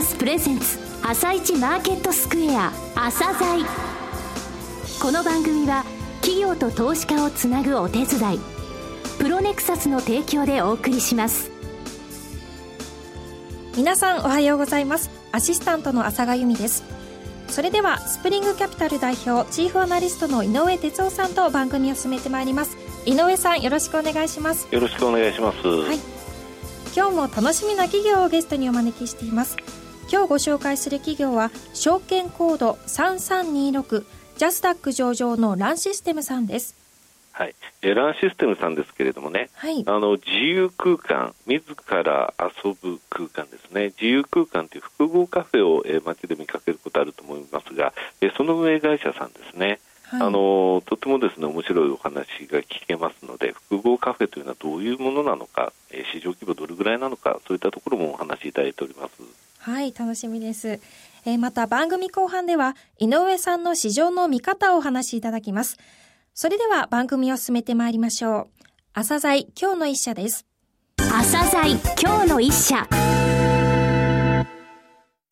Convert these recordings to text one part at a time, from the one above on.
サスプレゼンツ朝一マーケットスクエア朝鮮。この番組は企業と投資家をつなぐお手伝いプロネクサスの提供でお送りします。皆さんおはようございます。アシスタントの浅賀由美です。それではスプリングキャピタル代表チーフアナリストの井上哲夫さんと番組を進めてまいります。井上さんよろしくお願いします。よろしくお願いします。はい。今日も楽しみな企業をゲストにお招きしています今日ご紹介する企業は証券コード3326ジャスダック上場のランシステムさんです。はい、エランシステムさんですけれどもね、はい、あの自由空間、自ら遊ぶ空間ですね、自由空間という複合カフェを、えー、街で見かけることあると思いますが、えー、その運営会社さんですね、はい、あのとてもですね面白いお話が聞けますので、複合カフェというのはどういうものなのか、えー、市場規模どれぐらいなのか、そういったところもお話しいただいております。はい、楽しみです。えー、また番組後半では、井上さんの市場の見方をお話しいただきます。それでは番組を進めてまいりましょう。朝鮮今日の一社です。朝鮮今日の一社。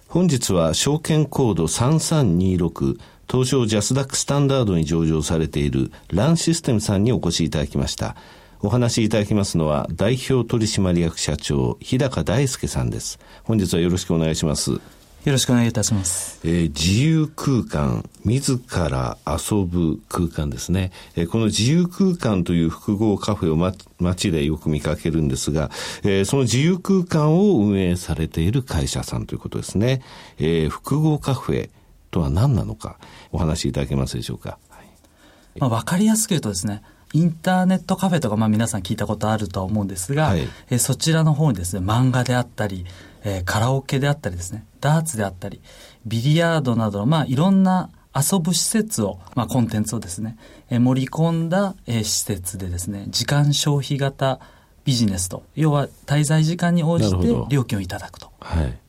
本日は証券コード3326東証ジャスダックスタンダードに上場されているランシステムさんにお越しいただきました。お話しいただきますのは代表取締役社長日高大輔さんです。本日はよろしくお願いします。よろしくお願いいたします。えー、自由空間、自ら遊ぶ空間ですね。えー、この自由空間という複合カフェを、ま、街でよく見かけるんですが、えー、その自由空間を運営されている会社さんということですね。えー、複合カフェとは何なのか、お話しいただけますでしょうか？はい、まあ、わかりやすく言うとですね、インターネットカフェとか、まあ皆さん聞いたことあるとは思うんですが、はい、えそちらの方にですね、漫画であったり、えー、カラオケであったりですね、ダーツであったり、ビリヤードなどの、まあ、いろんな遊ぶ施設を、まあ、コンテンツをですね、えー、盛り込んだ、えー、施設でですね、時間消費型ビジネスと、要は滞在時間に応じて料金をいただくと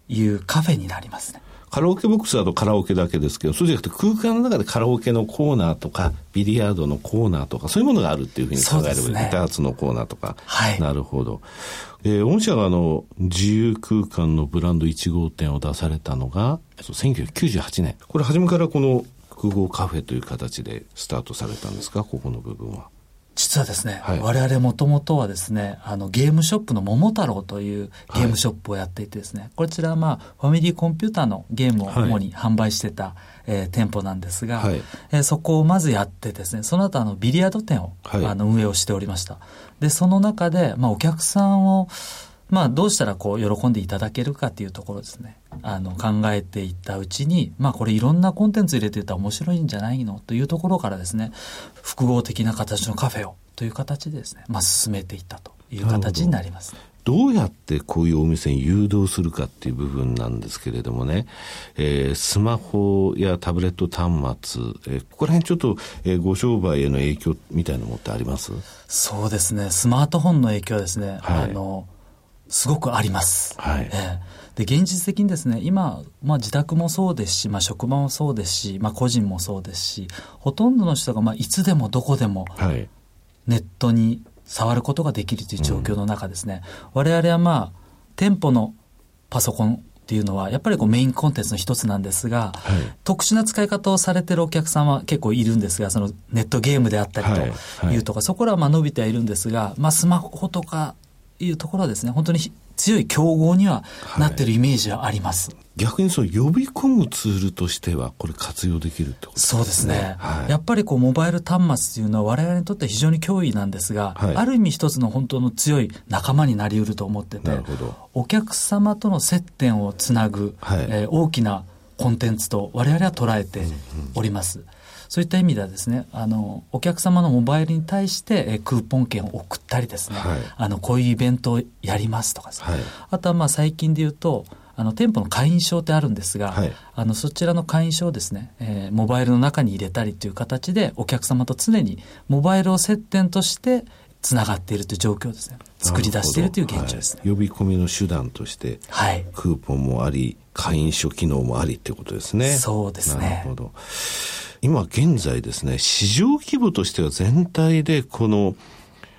いうカフェになりますね。カラオケボックスだとカラオケだけですけど、そうじゃなくて空間の中でカラオケのコーナーとか、ビリヤードのコーナーとか、そういうものがあるっていうふうに考えればいい、ね、ダーツのコーナーとか。はい。なるほど。えー、御社があの、自由空間のブランド1号店を出されたのが、1998年。これ初めからこの複合カフェという形でスタートされたんですか、ここの部分は。実はですね、はい、我々もともとはですね、あのゲームショップの桃太郎というゲームショップをやっていてですね、はい、こちらはまあファミリーコンピューターのゲームを主に販売してた、はい、えー、店舗なんですが、はい、えー、そこをまずやってですね、その後あのビリヤード店を、あの運営をしておりました。で、その中で、まあお客さんをまあ、どうしたらこう、喜んでいただけるかっていうところですね。あの、考えていったうちに、まあ、これいろんなコンテンツ入れていったら面白いんじゃないのというところからですね、複合的な形のカフェをという形でですね、まあ、進めていったという形になります、ね。どうやってこういうお店に誘導するかっていう部分なんですけれどもね、えー、スマホやタブレット端末、えー、ここら辺ちょっと、えー、ご商売への影響みたいなものってあります？そうですね。スマートフォンの影響はですね、はい、あの、すごくあります。はい。えー、で、現実的にですね、今、まあ自宅もそうですし、まあ職場もそうですし、まあ個人もそうですし、ほとんどの人がまあいつでもどこでも、ネットに触ることができるという状況の中ですね、うん、我々はまあ、店舗のパソコンっていうのは、やっぱりこうメインコンテンツの一つなんですが、はい、特殊な使い方をされてるお客さんは結構いるんですが、そのネットゲームであったりとい。うとか、はいはい、そこらはまあ伸びてはいるんですが、まあスマホとかいうところはですね、本当に強い競合にはなってるイメージはあります。はい、逆にその呼び込むツールとしては、これ活用できるってことですね。そうですね。はい、やっぱりこう、モバイル端末っていうのは我々にとって非常に脅威なんですが、はい、ある意味一つの本当の強い仲間になり得ると思ってて、お客様との接点をつなぐ、はい、えー、大きなコンテンツと我々は捉えております。うんうんそういった意味ではですね、あの、お客様のモバイルに対して、えクーポン券を送ったりですね、はい、あの、こういうイベントをやりますとかですね、はい、あとはまあ最近で言うと、あの、店舗の会員証ってあるんですが、はい、あの、そちらの会員証をですね、えー、モバイルの中に入れたりという形で、お客様と常にモバイルを接点として、つながっているという状況ですね。作り出しているという現状ですね、はい、呼び込みの手段として、はい、クーポンもあり、会員証機能もありっていうことですね。そうですね。なるほど。今現在ですね、市場規模としては全体でこの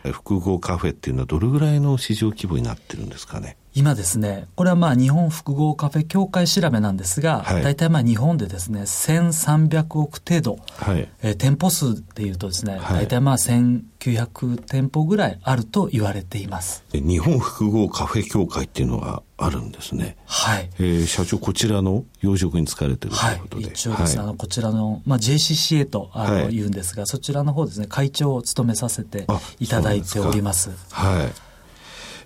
複合カフェっていうのはどれぐらいの市場規模になってるんですかね？今ですね、これはまあ日本複合カフェ協会調べなんですが、はい、大体まあ日本でですね、1300億程度、はい、えー、店舗数でいうとですね、はい、大体まあ1900店舗ぐらいあると言われています。日本複合カフェ協会っていうのがあるんですね。はい。えー、社長、こちらの養殖に使われてるということで。はい、一応ですね、はい、あの、こちらの、まあ、JCCA とあの、はい、言うんですが、そちらの方ですね、会長を務めさせていただいております。はい。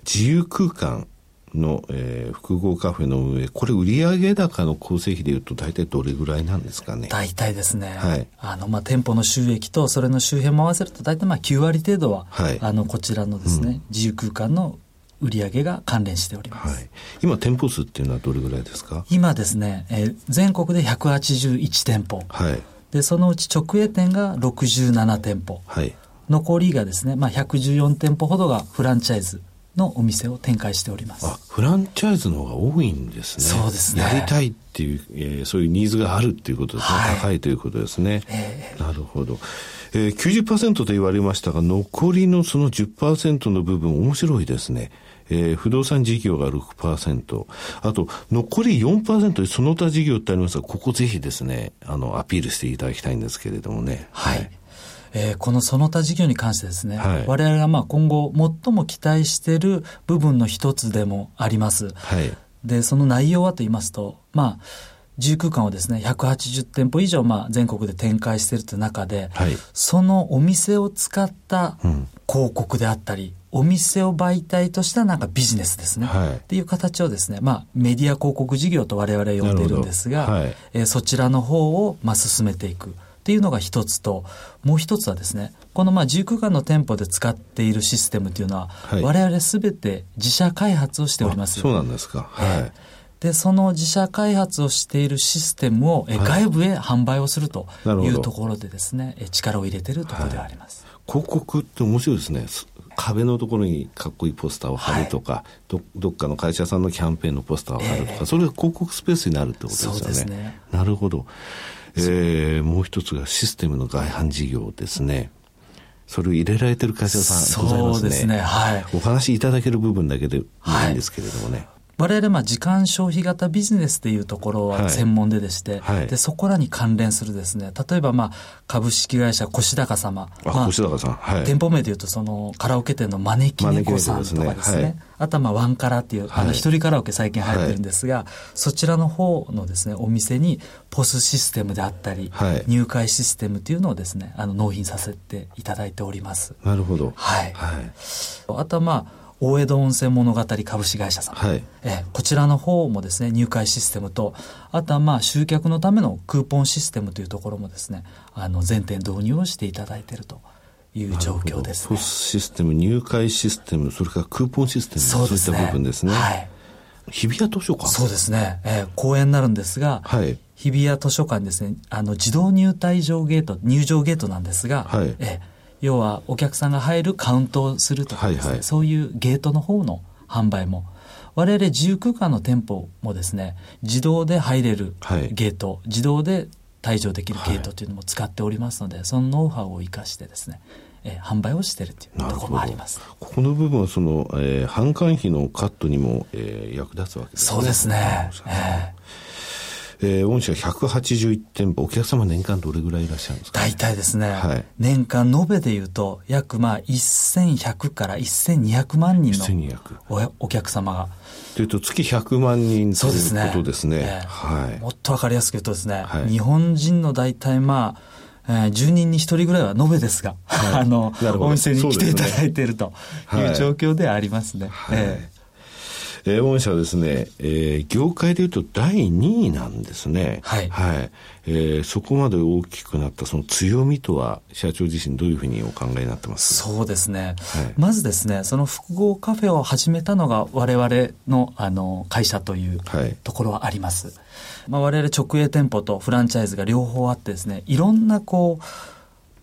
自由空間の、えー、複合カフェの運営、これ売上高の構成比でいうと大体どれぐらいなんですかね？大体ですね、はい、あの、まあ、店舗の収益とそれの周辺も合わせると大体まあ9割程度は、はい、あの、こちらのですね、うん、自由空間の売上が関連しております、はい、今店舗数っていうのはどれぐらいですか？今ですね、えー、全国で181店舗、はい、でそのうち直営店が67店舗、はい、残りがですね、まあ、114店舗ほどがフランチャイズのお店を展開しております。フランチャイズの方が多いんですね。そうですね。やりたいっていう、えー、そういうニーズがあるっていうことですね。はい、高いということですね。えー、なるほど。えー、90%と言われましたが、残りのその10%の部分、面白いですね。えー、不動産事業が6%、あと残り4%その他事業ってありますが、ここぜひですね、あの、アピールしていただきたいんですけれどもね。はい、はいえー、このその他事業に関してですね、はい、我々がまあ今後最も期待している部分の一つでもあります。はい、で、その内容はと言いますと、まあ、自由空間をですね、180店舗以上、まあ、全国で展開しているという中で、はい、そのお店を使った広告であったり、うん、お店を媒体としたなんかビジネスですね、はい、っていう形をですね、まあ、メディア広告事業と我々呼んでいるんですが、はい、えー、そちらの方を、まあ、進めていく。っていうのが一つと、もう一つはですね、このまあ自由空間の店舗で使っているシステムというのは、はい、我々すべて自社開発をしております。そうなんですか。はい。で、その自社開発をしているシステムを、え外部へ販売をするというところでですね、え力を入れているところではあります、はい。広告って面白いですね。壁のところにかっこいいポスターを貼るとか、はい、どどっかの会社さんのキャンペーンのポスターを貼るとか、えー、それが広告スペースになるってことですよね。ね。なるほど。えー、もう一つがシステムの外販事業ですね。それを入れられてる会社さんございますね。そうですね。はい。お話いただける部分だけでないんですけれどもね。はい我々、まあ、時間消費型ビジネスっていうところは専門ででして、はいはい、で、そこらに関連するですね、例えば、まあ、株式会社越高様。あ、まあ、越高さん。はい。店舗名でいうと、その、カラオケ店の招き猫さんとかですね。ねはい、あとは、まあ、ワンカラっていう、あの、一人カラオケ最近入ってるんですが、そちらの方のですね、お店に、ポスシステムであったり、入会システムっていうのをですね、あの、納品させていただいております。なるほど。はい。はい。あとは、まあ、大江戸温泉物語株式会社さん、はい、えこちらの方もですね入会システムとあとはまあ集客のためのクーポンシステムというところもですねあの全店導入をしていただいているという状況ですね。システム入会システムそれからクーポンシステムそう、ね,、いった部分ですね。はい。日比谷図書館。そうですね、えー、公園になるんですが、はい、日比谷図書館ですねあの自動入退場ゲート入場ゲートなんですが、はい、えー要はお客さんが入るカウントをするとかですね、はいはい、そういうゲートの方の販売も。我々自由空間の店舗もですね自動で入れるゲート、はい、自動で退場できるゲートというのも使っておりますので、はい、そのノウハウを生かしてですねえー、販売をしているというところもあります。ここの部分はその、えー、販管費のカットにも、えー、役立つわけですね。そうですね。えーえー、御社181店舗、お客様年間どれぐらいいらっしゃるんですか、ね、大体ですね、はい、年間延べでいうと、約まあ1100から1200万人のおお客様が。というと、月100万人ということですね。すね。えー、はい、もっとわかりやすく言うとですね、はい、日本人の大体まあ、えー、10人に1人ぐらいは延べですが、はい、あの、お店に来ていただいているという状況でありますね。はい、えーえー、御社ですね、えー、業界でいうと第2位なんですね。はい。はい。えー、そこまで大きくなったその強みとは、社長自身どういうふうにお考えになってます？そうですね。はい、まずですね、その複合カフェを始めたのが我々の、あの、会社というところはあります。はい、まあ、我々直営店舗とフランチャイズが両方あってですね、いろんなこう、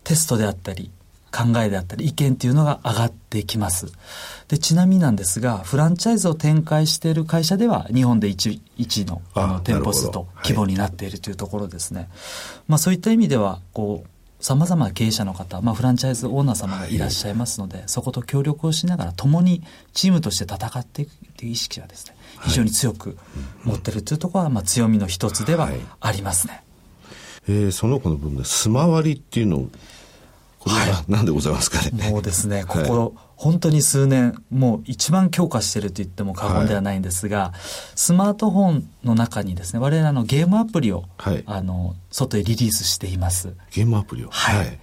テストであったり、考えであったり意見っていうのが上がってきます。で、ちなみになんですが、フランチャイズを展開している会社では日本で 1, 1のあの店舗数と規模になっているというところですね。はい、まあそういった意味では、こう、さまざまな経営者の方、まあ、フランチャイズオーナー様がいらっしゃいますので、はい、そこと協力をしながら共にチームとして戦っていくという意識はですね非常に強く持ってるというところは、まあ、強みの一つではありますね。はい、えー、その子の分で、スマ割りっていうのをこれは何でございますかね。もうですね、ここ、はい、本当に数年、もう一番強化していると言っても過言ではないんですが、はい、スマートフォンの中にですね、我々のゲームアプリを、はい、あの、外へリリースしています。ゲームアプリを？はい。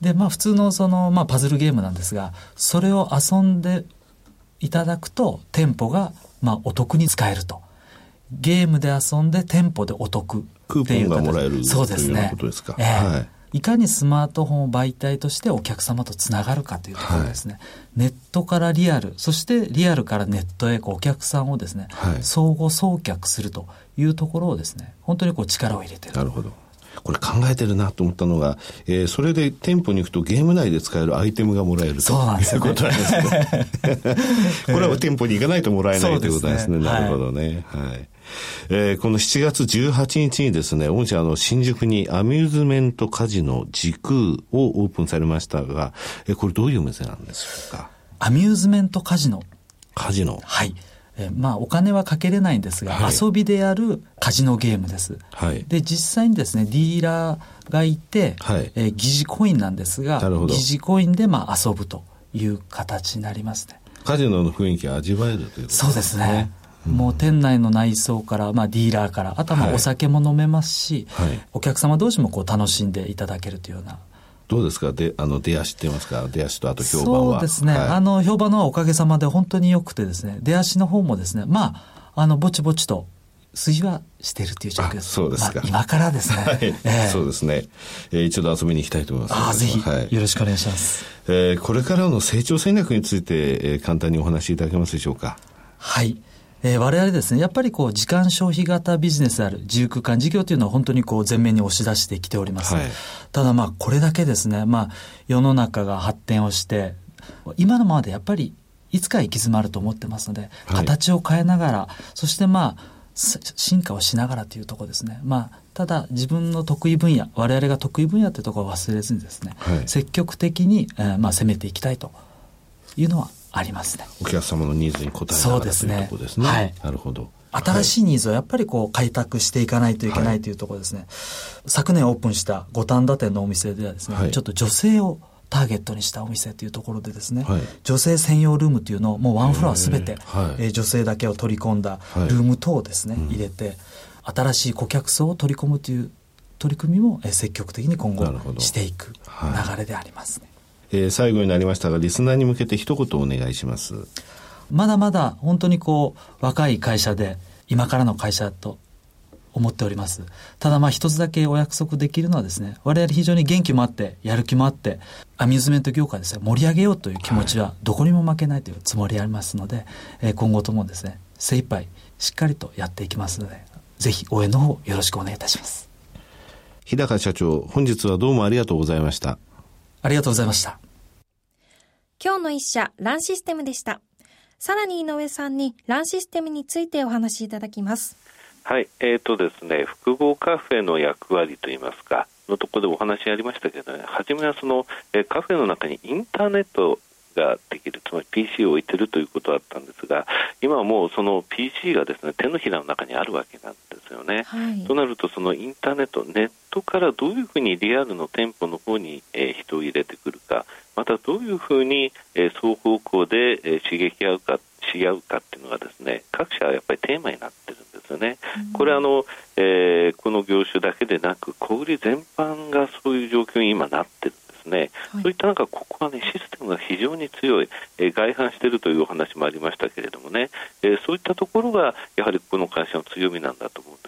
で、まあ普通のその、まあパズルゲームなんですが、それを遊んでいただくと、店舗が、まあお得に使えると。ゲームで遊んで店舗でお得っていう。クーポンがもらえるそうですね。ということですか。えー、はいいかにスマートフォンを媒体としてお客様とつながるかというところですね、はい、ネットからリアルそしてリアルからネットへこうお客さんをですね、はい、相互送客するというところをですね本当にこう力を入れてる。なるほど。これ考えてるなと思ったのが、えー、それで店舗に行くとゲーム内で使えるアイテムがもらえるということなんですね。これは店舗に行かないともらえないということですね。なるほどね。はい、はいえー、この7月18日にですね、御社の新宿にアミューズメントカジノ時空をオープンされましたが、えー、これどういうお店なんでしょうか？アミューズメントカジノ。カジノはい。えー、まあお金はかけれないんですが、はい、遊びでやるカジノゲームです。はい、で実際にですねディーラーがいて、はい、えー、疑似コインなんですが疑似コインでまあ遊ぶという形になりますね。カジノの雰囲気味わえるということですね。そうですね。もう店内の内装から、まあ、ディーラーから、あとはお酒も飲めますし、はいはい、お客様同士もこう楽しんでいただけるというような。どうですか？で、あの、出足って言いますか？出足とあと評判は。そうですね。はい、あの、評判のはおかげさまで本当に良くてですね、出足の方もですね、まあ、あの、ぼちぼちと、推移はしているという状況です。そうですか、まあ、今からですね。はい、えー、そうですね。えー、一度遊びに行きたいと思います。ああ、ぜひ、はい、よろしくお願いします。えー、これからの成長戦略について、えー、簡単にお話しいただけますでしょうか？はい。えー、我々ですね、やっぱりこう、時間消費型ビジネスである自由空間事業というのは本当にこう、前面に押し出してきております。はい、ただまあ、これだけですね、まあ、世の中が発展をして、今のままでやっぱり、いつか行き詰まると思ってますので、形を変えながら、そしてまあ、進化をしながらというところですね。まあ、ただ自分の得意分野、我々が得意分野というところを忘れずにですね、はい、積極的に、えー、まあ攻めていきたいというのはありますね。お客様のニーズに応えながらというところですね。はい。なるほど。新しいニーズをやっぱりこう開拓していかないといけないというところですね。はい、昨年オープンした五反田店のお店ではですね、はい、ちょっと女性をターゲットにしたお店というところでですね、はい、女性専用ルームというのをもうワンフロアすべて、えー、女性だけを取り込んだルーム等をですね、入れて、新しい顧客層を取り込むという取り組みも積極的に今後していく流れでありますね。えー、最後になりましたが、リスナーに向けて一言お願いします。まだまだ本当にこう、若い会社で、今からの会社と思っております。ただまあ一つだけお約束できるのはですね、我々非常に元気もあって、やる気もあって、アミューズメント業界ですね、盛り上げようという気持ちはどこにも負けないというつもりありますので、えー、今後ともですね、精一杯しっかりとやっていきますので、ぜひ応援の方よろしくお願いいたします。日高社長、本日はどうもありがとうございました。ありがとうございました。今日の一社、ランシステムでした。さらに井上さんにランシステムについてお話しいただきます。はい、えーとですね、複合カフェの役割といいますか、のところでお話ありましたけどね、初めはその、えカフェの中にインターネットができる、つまり PC を置いてるということだったんですが、今はもうその PC がですね手のひらの中にあるわけなんですよね。はい、となると、そのインターネット、ネットからどういうふうにリアルの店舗の方に、えー、人を入れてくるか、またどういうふうに、えー、双方向で、えー、刺激合うか、し合うかっていうのがですね、各社はやっぱりテーマになってるんですよね。これあの、えー、この業種だけでなく、小売全般がそういう状況に今なってるんですね。はい、そういった中、ここはね、システムが非常に強い、えー、外反しているというお話もありましたけれどもね、えー、そういったところが、やはりこの会社の強みなんだと思う。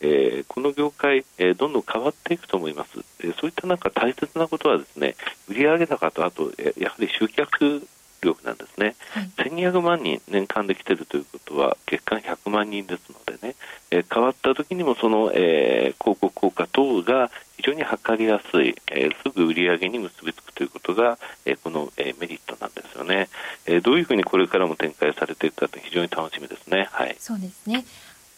えー、この業界、えー、どんどん変わっていくと思います、えー、そういった中、大切なことはですね売上高と、あと、えー、やはり集客力なんですね、はい、1200万人年間で来てるということは月間100万人ですのでね、えー、変わった時にもその、えー、広告効果等が非常に測りやすい、えー、すぐ売り上げに結びつくということが、えー、この、えー、メリットなんですよね、えー、どういうふうにこれからも展開されていくかって非常に楽しみですね。はい。そうですね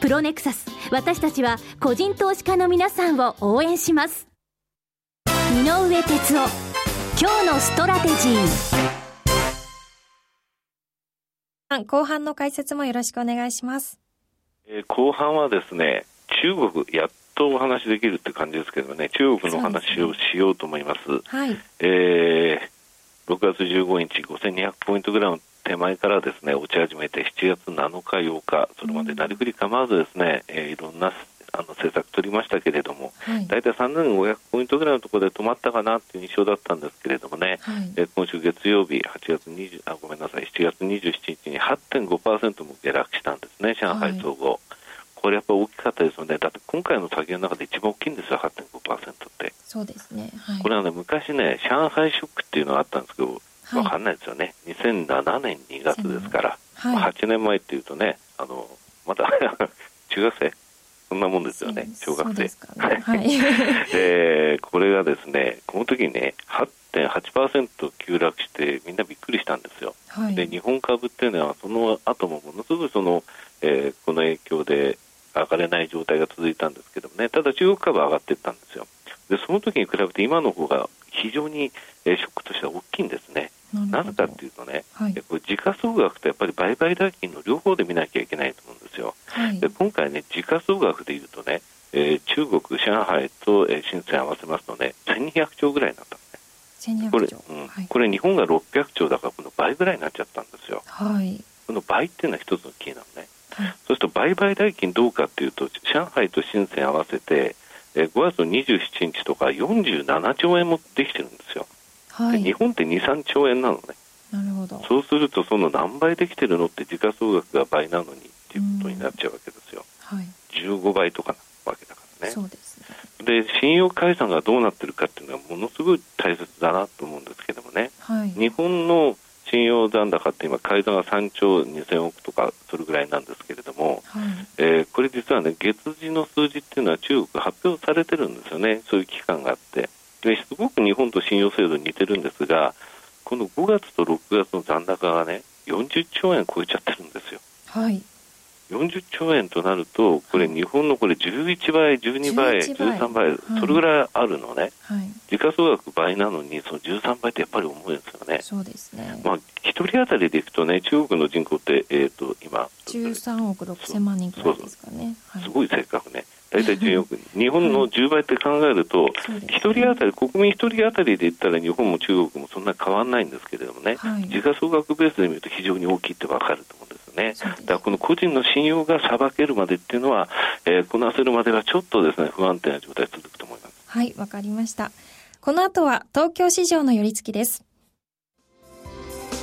プロネクサス私たちは個人投資家の皆さんを応援します井上哲夫今日のストラテジー後半の解説もよろしくお願いします。えー、後半はですね、中国、やっとお話できるって感じですけどね、中国の話をしようと思います。すね、はい。えー、6月15日、5200ポイントぐらいの手前からですね、落ち始めて、7月7日、8日、それまでなりふり構わずですね、えー、いろんなあの政策取りましたけれども、大体3500ポイントぐらいのところで止まったかなという印象だったんですけれどもね、はい、え今週月曜日、8月20あごめんなさい、7月27日に8.5%も下落したんですね、上海総合。はい、これやっぱ大きかったですので、だって今回の下げの中で一番大きいんですよ、8.5%って。そうですね。はい、これはね、昔ね、上海ショックっていうのがあったんですけど、わかんないですよね。2007年2月ですから、はい、8年前っていうとね、あの、まだ 中学生？そんなもんですよね、小学生。ね、はい、で、これがですね、この時にね、8.8%急落して、みんなびっくりしたんですよ。はい、で、日本株っていうのは、その後もものすごいその、えー、この影響で上がれない状態が続いたんですけどもね、ただ中国株は上がっていったんですよ。で、その時に比べて今の方が非常に、えー、ショックとしては大きいんですね。なぜかっていうとね、はい、これ時価総額とやっぱり売買代金の両方で見なきゃいけないと思うんですよ。はい、で今回ね、時価総額でいうとね、えー、中国、上海と、えー、深セン合わせますとね、1200兆ぐらいになったんですね。これ、うんはい、これ日本が600兆だからこの倍ぐらいになっちゃったんですよ。はい、この倍っていうのは一つのキーなのね。はい、そうすると売買代金どうかっていうと、上海と深セン合わせて、えー、5月の27日とか47兆円もできてるんですよ。はい、日本って2、3兆円なのね。なるほど。そうすると、その何倍できてるのって時価総額が倍なのにっていうことになっちゃうわけですよ。はい、15倍とかなわけだからね。そうですね。で信用解散がどうなってるかっていうのはものすごい大切だなと思うんですけどもね、はい、日本の信用残高って今、改ざんが3兆2000億とかそれぐらいなんですけれども、はい、えー、これ実はね、月次の数字っていうのは中国発表されてるんですよね、そういう期間があって。ですごく日本と信用制度に似てるんですが、この5月と6月の残高がね、40兆円超えちゃってるんですよ。はい。40兆円となると、これ、日本のこれ11倍、12倍、13倍、それぐらいあるのね、はい、時価総額倍なのに、その13倍ってやっぱり重いですよね。そうですね。まあ、1人当たりでいくとね、中国の人口って、えっ、ー、と、今、13億6千万人ぐらいですかね。はい、すごい正確ね。大体14億人、日本の10倍って考えると、1人当たり、国民1人当たりで言ったら、日本も中国もそんなに変わらないんですけれどもね、はい、時価総額ベースで見ると非常に大きいって分かると思うんですよね。だからこの個人の信用がさばけるまでっていうのは、えー、こなせるまではちょっとですね、不安定な状態続くと思います。はい、わかりました。この後は東京市場の寄り付きです。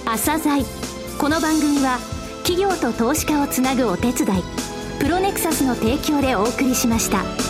朝鮮この番組は企業と投資家をつなぐお手伝いプロネクサスの提供でお送りしました。